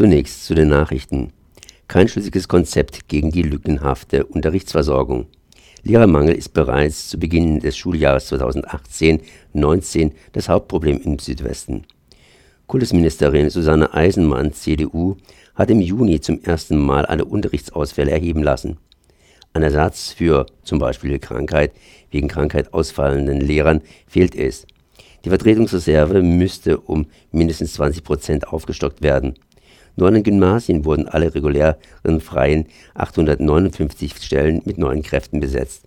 Zunächst zu den Nachrichten. Kein schlüssiges Konzept gegen die lückenhafte Unterrichtsversorgung. Lehrermangel ist bereits zu Beginn des Schuljahres 2018-19 das Hauptproblem im Südwesten. Kultusministerin Susanne Eisenmann, CDU, hat im Juni zum ersten Mal alle Unterrichtsausfälle erheben lassen. Ein Ersatz für zum Beispiel Krankheit wegen Krankheit ausfallenden Lehrern fehlt es. Die Vertretungsreserve müsste um mindestens 20 Prozent aufgestockt werden. Den Gymnasien wurden alle regulären freien 859 Stellen mit neuen Kräften besetzt.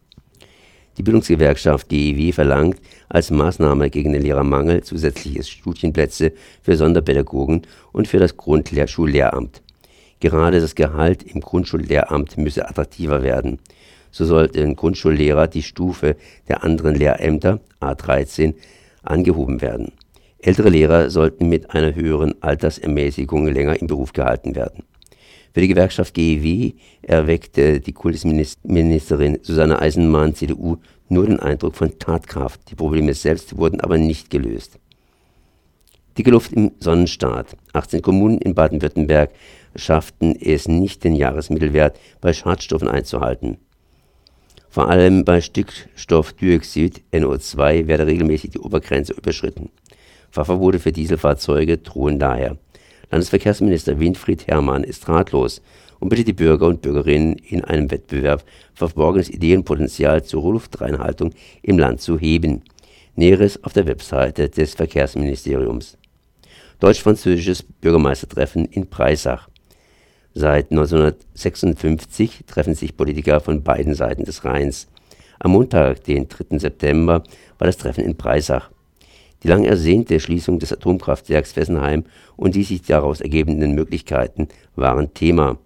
Die Bildungsgewerkschaft GEW verlangt als Maßnahme gegen den Lehrermangel zusätzliche Studienplätze für Sonderpädagogen und für das Grundschullehramt. Gerade das Gehalt im Grundschullehramt müsse attraktiver werden. So sollten Grundschullehrer die Stufe der anderen Lehrämter A13 angehoben werden Ältere Lehrer sollten mit einer höheren Altersermäßigung länger im Beruf gehalten werden. Für die Gewerkschaft GEW erweckte die Kultusministerin Susanne Eisenmann, CDU, nur den Eindruck von Tatkraft. Die Probleme selbst wurden aber nicht gelöst. Dicke Luft im Sonnenstaat. 18 Kommunen in Baden-Württemberg schafften es nicht, den Jahresmittelwert bei Schadstoffen einzuhalten. Vor allem bei Stickstoffdioxid NO2 werde regelmäßig die Obergrenze überschritten. Fahrverbote für Dieselfahrzeuge drohen daher. Landesverkehrsminister Winfried Herrmann ist ratlos und bittet die Bürger und Bürgerinnen in einem Wettbewerb verborgenes Ideenpotenzial zur Luftreinhaltung im Land zu heben. Näheres auf der Webseite des Verkehrsministeriums. Deutsch-französisches Bürgermeistertreffen in Breisach. Seit 1956 treffen sich Politiker von beiden Seiten des Rheins. Am Montag, den 3. September, war das Treffen in Breisach. Die lang ersehnte Schließung des Atomkraftwerks Fessenheim und die sich daraus ergebenden Möglichkeiten waren Thema.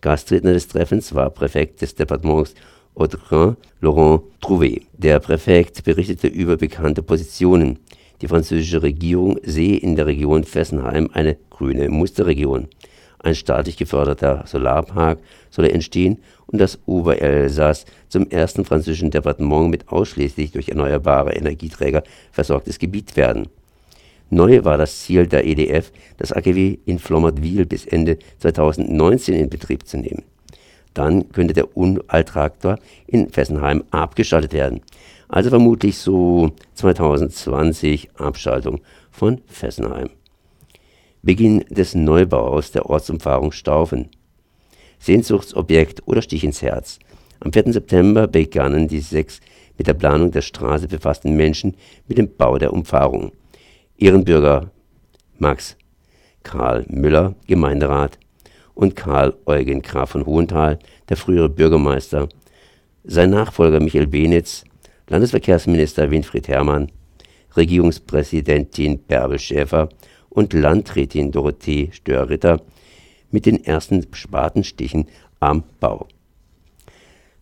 Gastredner des Treffens war Präfekt des Departements Haute-Rhin, Laurent Trouvé. Der Präfekt berichtete über bekannte Positionen. Die französische Regierung sehe in der Region Fessenheim eine grüne Musterregion. Ein staatlich geförderter Solarpark solle entstehen und das Oberelsass zum ersten französischen Departement mit ausschließlich durch erneuerbare Energieträger versorgtes Gebiet werden. Neu war das Ziel der EDF, das AKW in Flommertville bis Ende 2019 in Betrieb zu nehmen. Dann könnte der Unalltraktor in Fessenheim abgeschaltet werden. Also vermutlich so 2020 Abschaltung von Fessenheim. Beginn des Neubaus der Ortsumfahrung Staufen. Sehnsuchtsobjekt oder Stich ins Herz. Am 4. September begannen die sechs mit der Planung der Straße befassten Menschen mit dem Bau der Umfahrung. Ehrenbürger Max Karl Müller, Gemeinderat, und Karl Eugen Graf von Hohenthal, der frühere Bürgermeister, sein Nachfolger Michael Benitz, Landesverkehrsminister Winfried Herrmann, Regierungspräsidentin Bärbel Schäfer und Landrätin Dorothee Störritter mit den ersten Spatenstichen am Bau.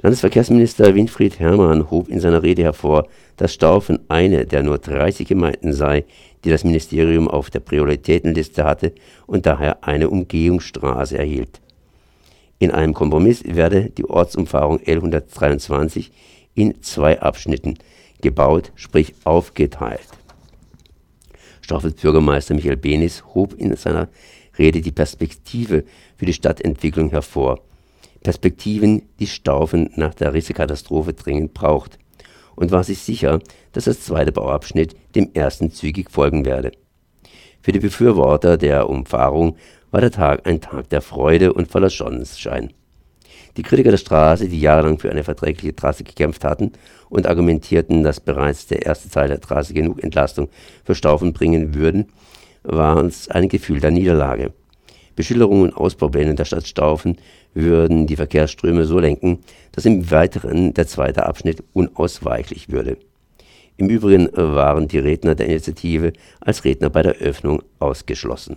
Landesverkehrsminister Winfried Herrmann hob in seiner Rede hervor, dass Staufen eine der nur 30 Gemeinden sei, die das Ministerium auf der Prioritätenliste hatte und daher eine Umgehungsstraße erhielt. In einem Kompromiss werde die Ortsumfahrung L 123 in zwei Abschnitten gebaut, sprich aufgeteilt. Staufels Bürgermeister Michael Benis hob in seiner Rede die Perspektive für die Stadtentwicklung hervor. Perspektiven, die Staufen nach der Rissekatastrophe dringend braucht. Und war sich sicher, dass das zweite Bauabschnitt dem ersten zügig folgen werde. Für die Befürworter der Umfahrung war der Tag ein Tag der Freude und voller Sonnenschein. Die Kritiker der Straße, die jahrelang für eine verträgliche Trasse gekämpft hatten und argumentierten, dass bereits der erste Teil der Trasse genug Entlastung für Staufen bringen würden, war uns ein Gefühl der Niederlage. Beschilderungen und Ausbaupläne der Stadt Staufen würden die Verkehrsströme so lenken, dass im Weiteren der zweite Abschnitt unausweichlich würde. Im Übrigen waren die Redner der Initiative als Redner bei der Öffnung ausgeschlossen